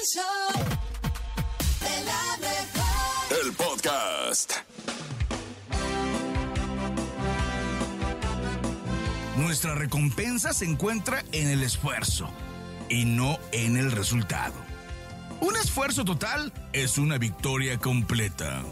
El show de la mejor. El podcast. Nuestra recompensa se encuentra en el esfuerzo y no en el resultado. Un esfuerzo total es una victoria completa.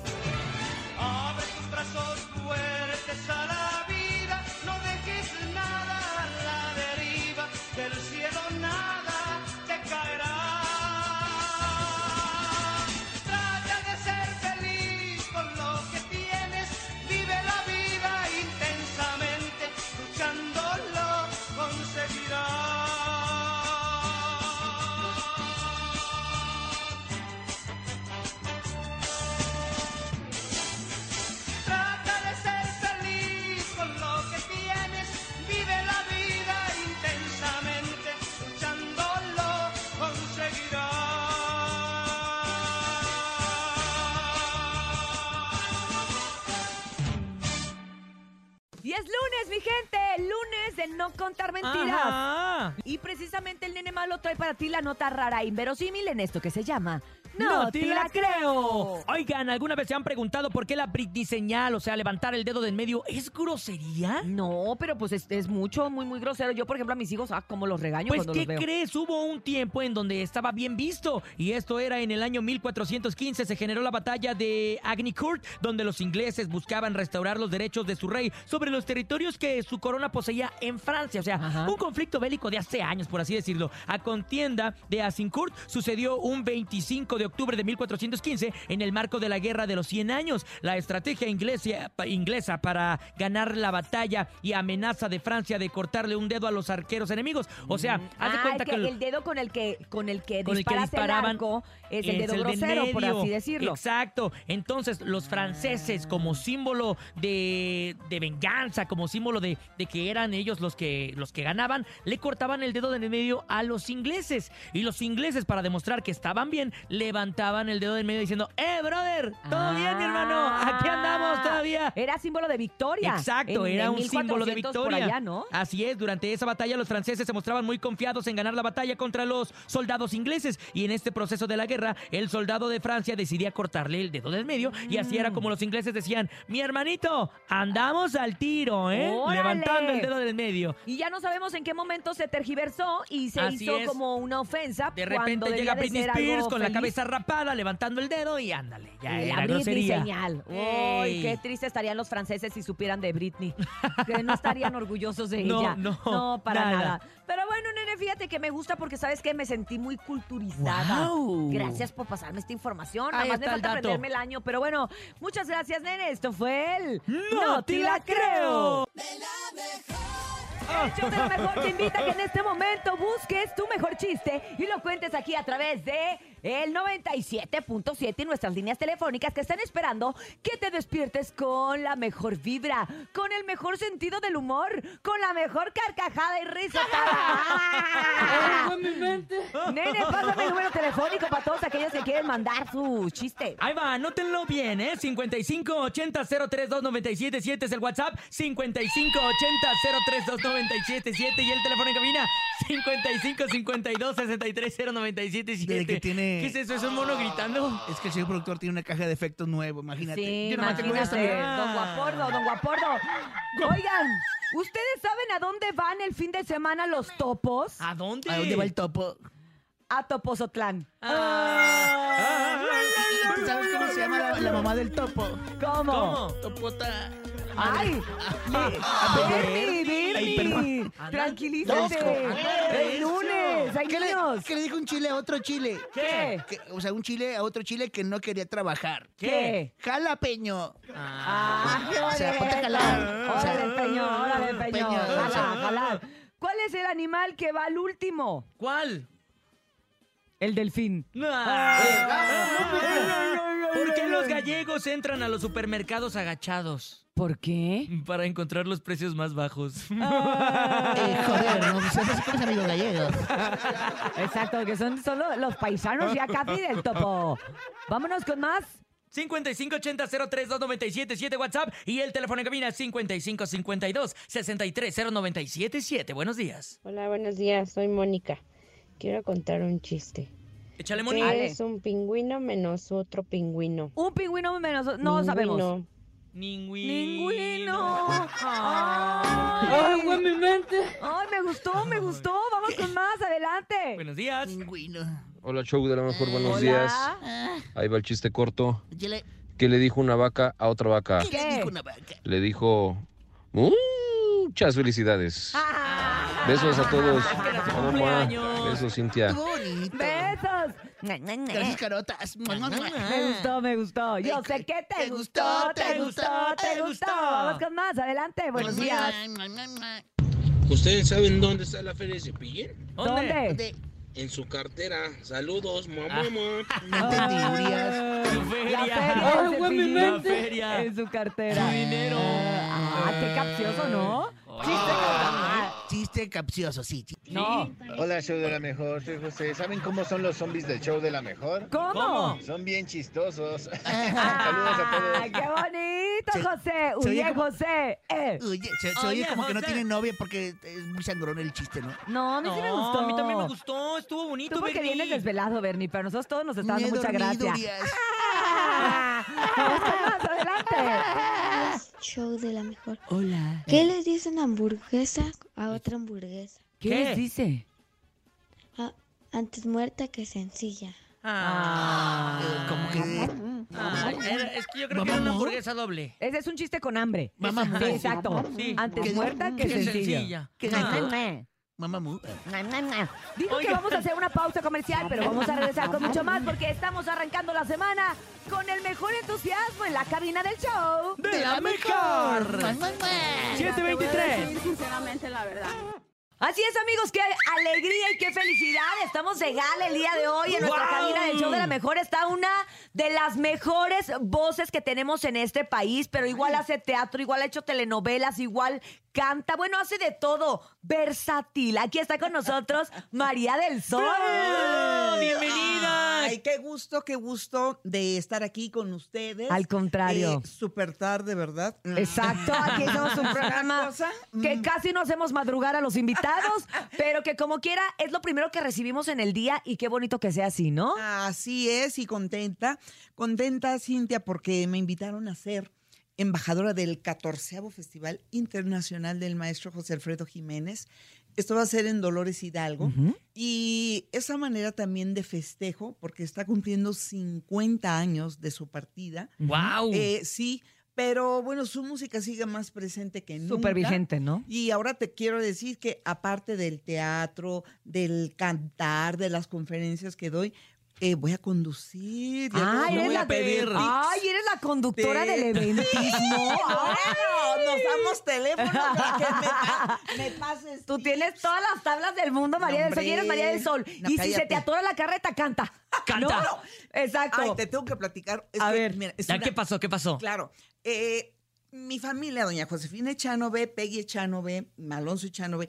Y es lunes, mi gente, lunes de no contar mentiras. Ajá. Y precisamente el nene malo trae para ti la nota rara e inverosímil en esto que se llama No, te la creo. Oigan, ¿alguna vez se han preguntado por qué la Britney señal, o sea, levantar el dedo del medio, es grosería? No, pero pues es, es mucho, muy, muy grosero. Yo, por ejemplo, a mis hijos, ah, como los regaño Pues, cuando ¿qué los veo. crees? Hubo un tiempo en donde estaba bien visto. Y esto era en el año 1415. Se generó la batalla de Agnicourt, donde los ingleses buscaban restaurar los derechos de su rey sobre los territorios que su corona poseía en Francia. O sea, Ajá. un conflicto bélico de hace años, por así decirlo. A contienda de Azincourt sucedió un 25 de octubre de 1415 en el marco de la Guerra de los 100 años. La estrategia inglesa, inglesa para ganar la batalla y amenaza de Francia de cortarle un dedo a los arqueros enemigos. O sea, haz de Ah, cuenta que que... el dedo con el que con el que Con el que disparas el disparaban arco es el es dedo del grosero, por medio. así decirlo. Exacto. Entonces, los franceses, como símbolo de, de venganza, como símbolo de, de que eran ellos los que, los que ganaban, le cortaban el dedo del medio a los ingleses. Y los ingleses, para demostrar que estaban bien, levantaban el dedo del medio diciendo, ¡Eh, brother! ¿Todo bien, mi hermano? Aquí andamos todavía. Era símbolo de victoria. Exacto, En- era en un símbolo de 1400 victoria. Allá, ¿no? Así es, durante esa batalla los franceses se mostraban muy confiados en ganar la batalla contra los soldados ingleses y en este proceso de la guerra el soldado de Francia decidía cortarle el dedo del medio y así Mm. era como los ingleses decían, mi hermanito, andamos al tiro, ¿eh? ¡Órale! Levantando el dedo del medio. Y ya no sabemos en qué momento se tergiversó y se Así hizo es. como una ofensa. De repente llega Britney Spears con la feliz. Cabeza rapada, levantando el dedo y ándale, ya la era Britney grosería. señal. Uy, Ey. qué triste estarían los franceses si supieran de Britney. que no estarían orgullosos de No, ella. no, para nada. nada. Pero bueno, nene, fíjate que me gusta porque sabes que me sentí muy culturizada. Guau. Gracias por pasarme esta información. Ahí Nada más me está el falta dato. aprenderme el año. Pero bueno, muchas gracias, nene. Esto fue el ¡No te la creo! De la mejor. El show de la mejor te invita a que en este momento busques tu mejor chiste y lo cuentes aquí a través de el 97.7 y nuestras líneas telefónicas que están esperando que te despiertes con la mejor vibra, con el mejor sentido del humor, con la mejor carcajada y risa. Nene, pásame el número telefónico para todos aquellos que quieren mandar su chiste. Ahí va, anótenlo bien, ¿eh? 5580-032977 es el WhatsApp. 5580-032977 y el teléfono en cabina. 5552-630977. Desde que tiene- ¿Qué es eso? ¿Es un mono gritando? Es que el señor productor tiene una caja de efectos nuevo, imagínate. Sí, Yo nomás tengo imagínate, esta, mira. don Guapordo, don Guapordo. Oigan, ¿ustedes saben a dónde van el fin de semana los topos? ¿A dónde? ¿A dónde va el topo? A Topozotlán. Ah. ¿Tú sabes cómo se llama la, la mamá del topo? ¿Cómo? ¿Cómo? Topota. ¡Ay! ¡Bernie, ¡Tranquilízate! Ándale. ¡Es lunes! ¡Hay ¿Qué le, niños! qué le dijo un chile a otro chile? ¿Qué? Que- o sea, un chile a otro chile que no quería trabajar. ¿Qué? Jalapeño. ¡Ah, O sea, ponte a jalar. O sea, ¡Órale, peño! ¡Órale, o ¡Jala, sea. jalar! ¿Cuál es el animal que va al último? ¿Cuál? El delfín. Ah. ¿Por qué los gallegos entran a los supermercados agachados? ¿Por qué? Para encontrar los precios más bajos. Eh, joder, no tienes amigos gallegos. Exacto, que son solo los paisanos ya casi del topo. Vámonos con más. 5580-032977 WhatsApp y el teléfono en cabina 5552-630977. Buenos días. Hola, buenos días. Soy Mónica. Quiero contar un chiste. Échale, Moni. Ale. Es un pingüino menos otro pingüino. Un pingüino menos. No sabemos. Pingüino. Ningüino. Ningüino. Ay, ¡Agua en mi mente! Ay, me gustó, me gustó. Vamos con más, adelante. Buenos días. Pingüino. Hola, show de la mejor, buenos Hola. días. Ah, Ahí va el chiste corto. ¿qué ¿Qué le dijo una vaca a otra vaca? le ¿Qué? dijo una vaca? Le dijo, muchas felicidades. Ah. Besos a todos. Cumpleaños. Besos, Cintia. Qué bonito. Gracias, carotas. Me gustó, me gustó. Yo sé que te, Te gustó, gustó, te te gustó, te te gustó. Vamos con más, adelante. Buenos días. ¿Ustedes saben dónde está la feria de Cepillín? ¿Dónde? De- En su cartera. Saludos, mamá. No. Tu La feria. feria Ay, de güey, mi Cepillín mente. feria. en su cartera. Tu dinero. Ah, qué capcioso, ¿no? Chiste Ah, Chiste capcioso, sí. No. Hola, show de la mejor, soy José. ¿Saben cómo son los zombies del show de la mejor? ¿Cómo? Son bien chistosos. Saludos a todos. ¡Ay, qué bonito, Se- José! se oye como- José. Eh. Oye, se, se Oye, oye como que no José. tiene novia porque es muy sangrón el chiste, ¿no? No, a mí sí me No, gustó. a mí también me gustó. Estuvo bonito, Tú porque Bernie. vienes desvelado, Bernie, pero nosotros todos nos está dando he mucha dormido, gracia. Urias. Ah, Vamos con más, adelante. Show de la mejor. Hola. ¿Qué le dice una hamburguesa a otra hamburguesa? ¿Qué, ¿Qué? les dice? Ah, antes muerta que sencilla. Ah. Eh, como que... Ah, era- es que yo creo que era una hamburguesa doble. Ese es un chiste con hambre. Mamá, Sí, exacto. Sí. Antes ¿Qué- muerta que qué sencilla. sencilla. Mua. Mamá mu. Digo que vamos a hacer una pausa comercial, pero vamos a regresar con mucho más porque estamos arrancando la semana con el mejor entusiasmo en la cabina del show. ¡De la mejor! 723. sinceramente la verdad. Así es, amigos, qué alegría y qué felicidad. Estamos de gala el día de hoy. En nuestra ¡Guau! cabina del show de la mejor está una de las mejores voces que tenemos en este país, pero igual hace teatro, igual ha hecho telenovelas, igual canta, bueno, hace de todo. Versátil. Aquí está con nosotros María del Sol. ¡Bravo! ¡Bienvenida! Ay, qué gusto, qué gusto de estar aquí con ustedes. Al contrario. Eh, Súper tarde, ¿verdad? Exacto, aquí somos un programa que Mm. casi no hacemos madrugar a los invitados, pero que como quiera es lo primero que recibimos en el día y qué bonito que sea así, ¿no? Así es, y contenta. Contenta, Cintia, porque me invitaron a ser embajadora del 14 Festival Internacional del Maestro José Alfredo Jiménez. Esto va a ser en Dolores Hidalgo. Y esa manera también de festejo, porque está cumpliendo 50 años de su partida. ¡Wow! Eh, sí, pero bueno, su música sigue más presente que nunca. Súper vigente, ¿no? Y ahora te quiero decir que aparte del teatro, del cantar, de las conferencias que doy, eh, voy a conducir. Ay, no eres voy la, a pedir. Ay, eres la conductora Sí. del eventismo. Bueno, nos damos teléfono para que me, me pases. Tú tienes todas las tablas del mundo, María del Sol, y eres. María del Sol. No, y si se te atora la carreta, canta. Canta. ¿No? Exacto. Ay, te tengo que platicar. Es A que, ver. mira, es Ya, una- ¿Qué pasó? ¿Qué pasó? Claro. eh, mi familia, doña Josefina Echanove, Peggy Echanove, Alonso Echanove,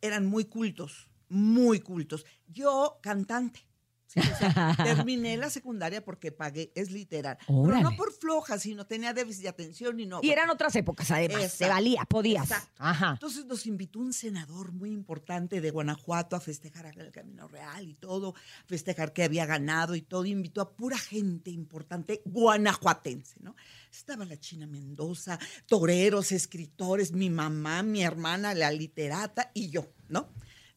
eran muy cultos, muy cultos. Yo, cantante. Sí, o sea, terminé la secundaria porque pagué, es literal. Pero no por floja, sino tenía déficit de atención y no. Y eran otras épocas, además. Se Exacto. valía, podías. Exacto. Ajá. Entonces nos invitó un senador muy importante de Guanajuato a festejar el Camino Real y todo, a festejar que había ganado y todo. Invitó a pura gente importante guanajuatense, ¿no? Estaba la China Mendoza, toreros, escritores, mi mamá, mi hermana, la literata y yo, ¿no?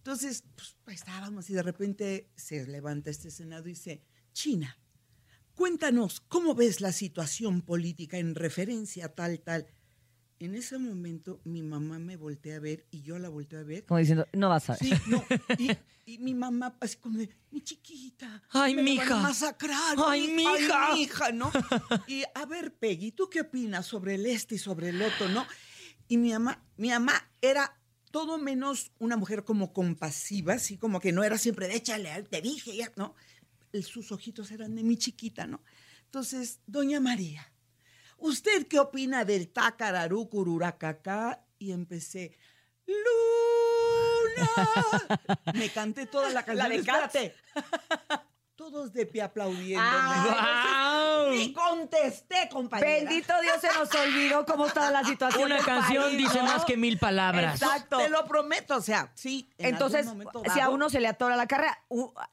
Entonces, pues estábamos y de repente se levanta este senado y dice, China, cuéntanos, ¿cómo ves la situación política en referencia a tal, tal? En ese momento mi mamá me voltea a ver y yo la volteo a ver. Como diciendo, no vas a ver. Sí, no. Y, y mi mamá así como de, mi chiquita. Ay, me mija. van a masacrar. Ay, mija. Ay, mija, ¿no? Y a ver, Peggy, ¿tú qué opinas sobre el este y sobre el otro, no? Y mi mamá, mi mamá era todo menos una mujer como compasiva, así como que no era siempre de échale, te dije, ya, ¿no? Sus ojitos eran de mi chiquita, ¿no? Entonces, doña María, ¿usted qué opina del tacararú cururacacá? Y empecé, Luna. Me canté toda la canción. de Cats. Espérate. Todos de pie aplaudiendo. Ah, Ni contesté, compañera. Bendito Dios, se nos olvidó cómo estaba la situación. Una canción país, dice ¿no? más que mil palabras. Exacto. Te lo prometo, o sea, sí. en Entonces, algún momento si a uno se le atora la carrera,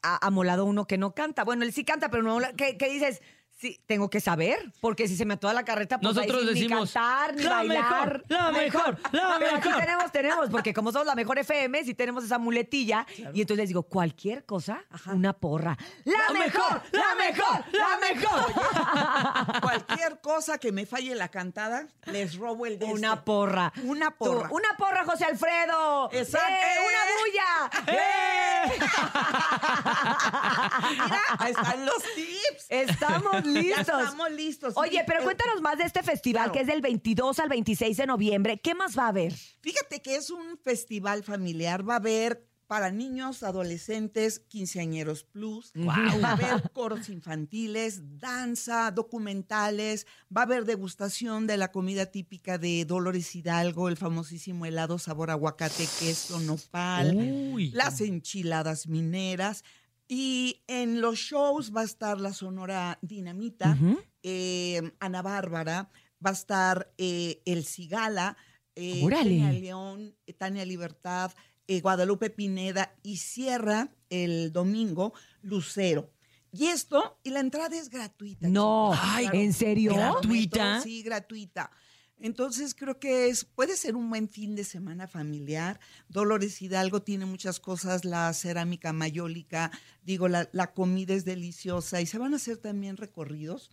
ha amolado uno que no canta. Bueno, él sí canta, pero no, que dices, sí, tengo que saber, porque si se me atora la carreta, pues ahí Nosotros sí, decimos, ni cantar, ni "La bailar. mejor, la mejor, la Pero aquí mejor. tenemos, tenemos, porque como somos la mejor FM, sí tenemos esa muletilla, y entonces les digo, cualquier cosa, una porra. ¡La, mejor, ¡La mejor! ¡La mejor! Cualquier cosa que me falle la cantada, les robo el de Una este. porra. Una Tú, porra. una porra, José Alfredo. Exacto. ¡Eh, ¡Una bulla! Mira, ahí están los tips. Estamos listos. Ya estamos listos. Oye, pero Eh, cuéntanos más de este festival claro. que es del 22 al 26 de noviembre. ¿Qué más va a haber? Fíjate que es un festival familiar. Va a haber para niños, adolescentes, quinceañeros plus. Va a haber coros infantiles, danza, documentales. Va a haber degustación de la comida típica de Dolores Hidalgo, el famosísimo helado sabor aguacate, queso, nopal. Uy. las enchiladas mineras. Y en los shows va a estar la Sonora Dinamita, eh, Ana Bárbara, va a estar eh, El Cigala, eh. Tania León, eh, Tania Libertad, Guadalupe Pineda y cierra el domingo Lucero. Y esto, y la entrada es gratuita. No, chicos. Ay, ¿en serio? ¿Gratuita? Sí, gratuita. Entonces creo que es, puede ser un buen fin de semana familiar. Dolores Hidalgo tiene muchas cosas, la cerámica mayólica, digo, la, la comida es deliciosa y se van a hacer también recorridos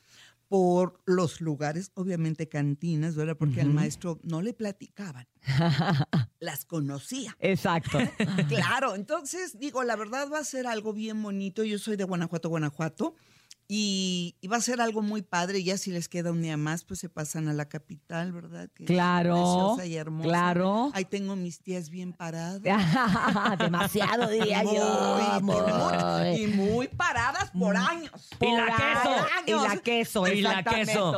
por los lugares, obviamente cantinas, ¿verdad? Porque al maestro no le platicaban, las conocía. Exacto. Claro, entonces digo, la verdad va a ser algo bien bonito. Yo soy de Guanajuato, Guanajuato. Y, y va a ser algo muy padre. Ya si les queda un día más, pues se pasan a la capital, ¿verdad? Que Claro, preciosa y hermosa. claro. Ahí tengo mis tías bien paradas. Demasiado, diría Muy, yo. muy- y muy paradas por años. Y la queso. años. Y la queso, Y la queso.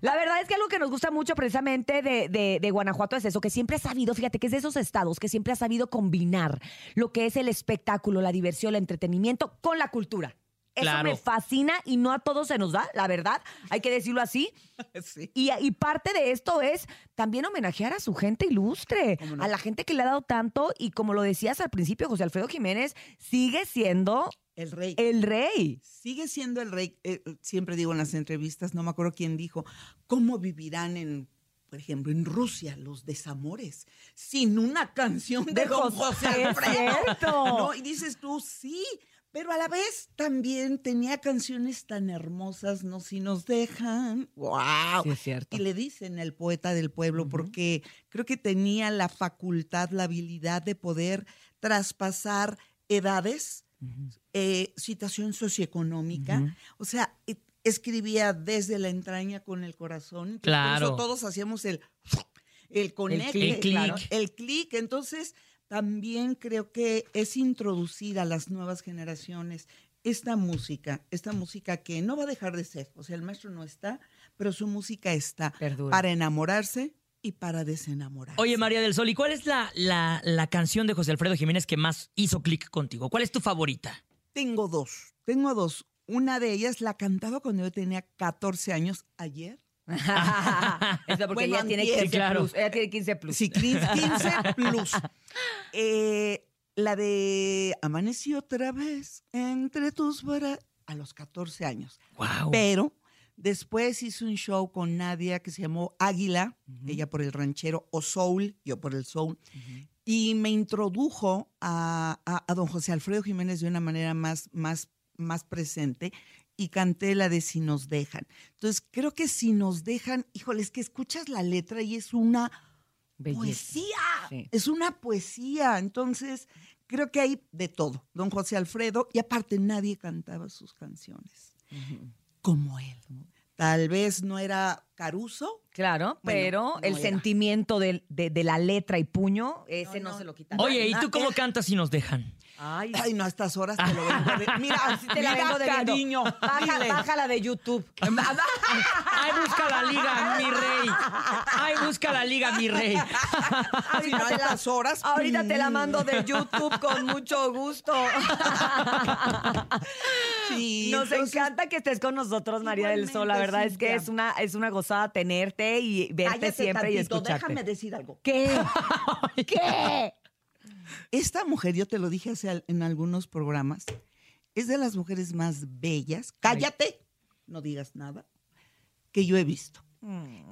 La verdad es que algo que nos gusta mucho precisamente de, de- de Guanajuato es eso, que siempre ha sabido, fíjate, que es de esos estados que siempre ha sabido combinar lo que es el espectáculo, la diversión, el entretenimiento con la cultura. Eso me fascina y no a todos se nos da, la verdad, hay que decirlo así. Sí. Y, y parte de esto es también homenajear a su gente ilustre, a la gente que le ha dado tanto y como lo decías al principio, José Alfredo Jiménez sigue siendo El rey. el rey. Sigue siendo el rey. eh, siempre digo en las entrevistas, no me acuerdo quién dijo, ¿cómo vivirán en, por ejemplo, en Rusia los desamores sin una canción de, De Don José, Alfredo? ¿No? Y dices tú, sí, pero a la vez también tenía canciones tan hermosas, ¿no? Si nos dejan, wow. Sí, es cierto. Y le dicen el poeta del pueblo, porque creo que tenía la facultad, la habilidad de poder traspasar edades, eh, situación socioeconómica. O sea, e- escribía desde la entraña con el corazón. Entonces, por Claro. eso todos hacíamos el, el conecte, clic. El claro, clic. el clic. Entonces, también creo que es introducir a las nuevas generaciones esta música, esta música que no va a dejar de ser. O sea, el maestro no está, pero su música está Perdura. para enamorarse y para desenamorarse. Oye, María del Sol, ¿y cuál es la, la, la canción de José Alfredo Jiménez que más hizo clic contigo? ¿Cuál es tu favorita? Tengo dos, tengo dos. Una de ellas la cantaba cuando yo tenía 14 años ayer. Eso porque Bueno, ella tiene antier. 15 Sí, claro. plus. Ella tiene 15 plus. Sí, 15 plus. Eh, la de Amanecí otra vez entre tus brazos a los 14 años. Wow. Pero después hice un show con Nadia que se llamó Águila, ella por el ranchero, o Soul, yo por el Soul. Y me introdujo a, a- a don José Alfredo Jiménez de una manera más, más, más presente y canté la de Si nos dejan. Entonces, creo que Si nos dejan, híjole, es que escuchas la letra y es una Belleza. poesía. Sí. Es una poesía. Entonces, creo que hay de todo. Don José Alfredo, y aparte nadie cantaba sus canciones como él. Tal vez no era Caruso. Claro, Bueno, pero no el era. sentimiento de, de la letra y puño, ese no, se lo quita. Oye, ¿y tú cómo cantas si nos dejan? Ay, Ay, no, a estas horas te lo vengo ver. Mira, así te la mira, vengo debiendo. cariño. Baja, dile. bájala de YouTube. ¡Ay, busca la liga, mi rey! ¡Ay, busca la liga, mi rey! Si no, a estas horas. Ahorita te la mando de YouTube con mucho gusto. Sí, Nos entonces- encanta que estés con nosotros, María del Sol. La verdad es que es una, es una gozada tenerte y verte Cállate siempre y tantito, escucharte. Déjame decir algo. ¿Qué? ¿Qué? Esta mujer, yo te lo dije hace en algunos programas, es de las mujeres más bellas. Cállate, no digas nada, que yo he visto.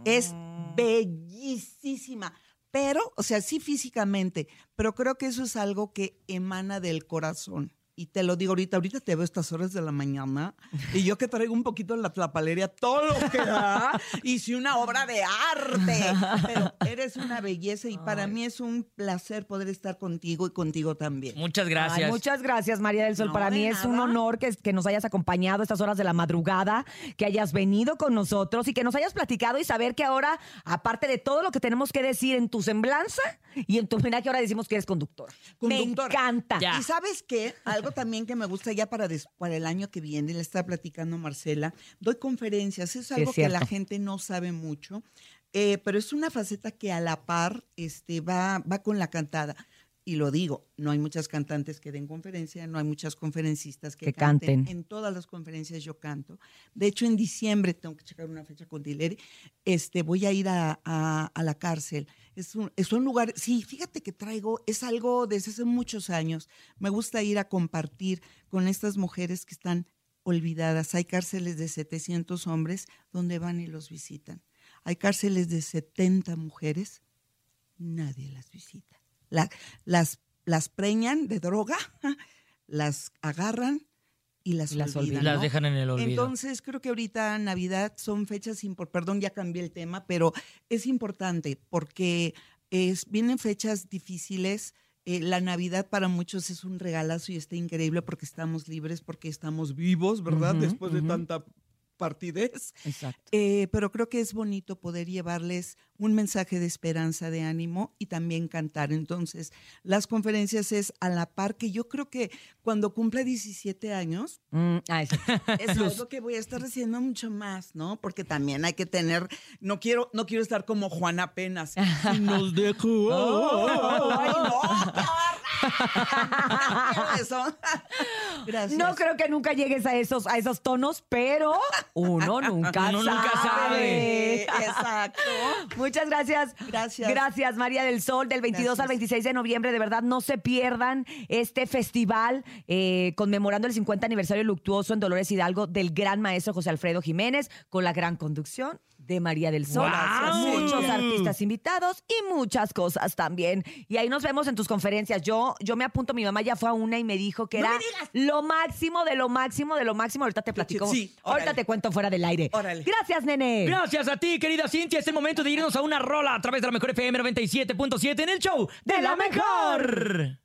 Es bellísima. Pero, o sea, sí físicamente, pero creo que eso es algo que emana del corazón. Y te lo digo ahorita, ahorita te veo a estas horas de la mañana y yo que traigo un poquito la tlapalería, todo lo que da, hice una obra de arte. Pero eres una belleza y para mí es un placer poder estar contigo y contigo también. Muchas Ay, gracias. muchas gracias, María del Sol. No, Para de mí es un honor que, que nos hayas acompañado a estas horas de la madrugada, que hayas venido con nosotros y que nos hayas platicado y saber que ahora, aparte de todo lo que tenemos que decir en tu semblanza y en tu homenaje, ahora decimos que eres conductora. Me encanta. Ya. Y sabes qué, algo también que me gusta ya para, des- para el año que viene, le está platicando Marcela, doy conferencias, es algo que la gente no sabe mucho, eh, pero es una faceta que a la par este, va, va con la cantada. Y lo digo, no hay muchas cantantes que den conferencia, no hay muchas conferencistas que, Que canten. En todas las conferencias yo canto. De hecho, en diciembre, tengo que checar una fecha con Dileri, este, voy a ir a, a- a la cárcel. Es un, es un lugar, sí, fíjate que traigo, es algo desde hace muchos años. Me gusta ir a compartir con estas mujeres que están olvidadas. Hay cárceles de 700 hombres donde van y los visitan. Hay cárceles de 70 mujeres, nadie las visita. La- las, las preñan de droga, las agarran y las, las olvidan. dejan en el olvido. Entonces, creo que ahorita Navidad son fechas importantes. Perdón, ya cambié el tema, pero es importante porque es, vienen fechas difíciles. Eh, la Navidad para muchos es un regalazo y está increíble porque estamos libres, porque estamos vivos, ¿verdad? Después de tanta partidez. Exacto. Eh, pero creo que es bonito poder llevarles un mensaje de esperanza, de ánimo y también cantar. Entonces, las conferencias es a la par que yo creo que cuando cumpla 17 años, Mm, ah, es algo que voy a estar haciendo mucho más, ¿no? Porque también hay que tener, no quiero, no quiero estar como Juana apenas. Nos dejó. Ay, horror. No quiero eso. Gracias. No creo que nunca llegues a esos, a esos tonos, pero uno nunca Uno nunca sabe. Exacto. Muchas gracias. Gracias. Gracias, María del Sol, del 22 al Gracias. 26 de noviembre. De verdad, no se pierdan este festival eh, conmemorando el 50 aniversario luctuoso en Dolores Hidalgo del gran maestro José Alfredo Jiménez, con la gran conducción de María del Sol. ¡Guau! Muchos artistas invitados y muchas cosas también. Y ahí nos vemos en tus conferencias. Yo, yo me apunto, mi mamá ya fue a una y me dijo que ¡No era lo máximo de lo máximo de lo máximo. Ahorita te platico. Sí, Ahorita te cuento fuera del aire. Órale. Gracias, nene. Gracias a ti, querida Cintia. Es el momento de irnos a una rola a través de la mejor FM 97.7 en el show de la mejor.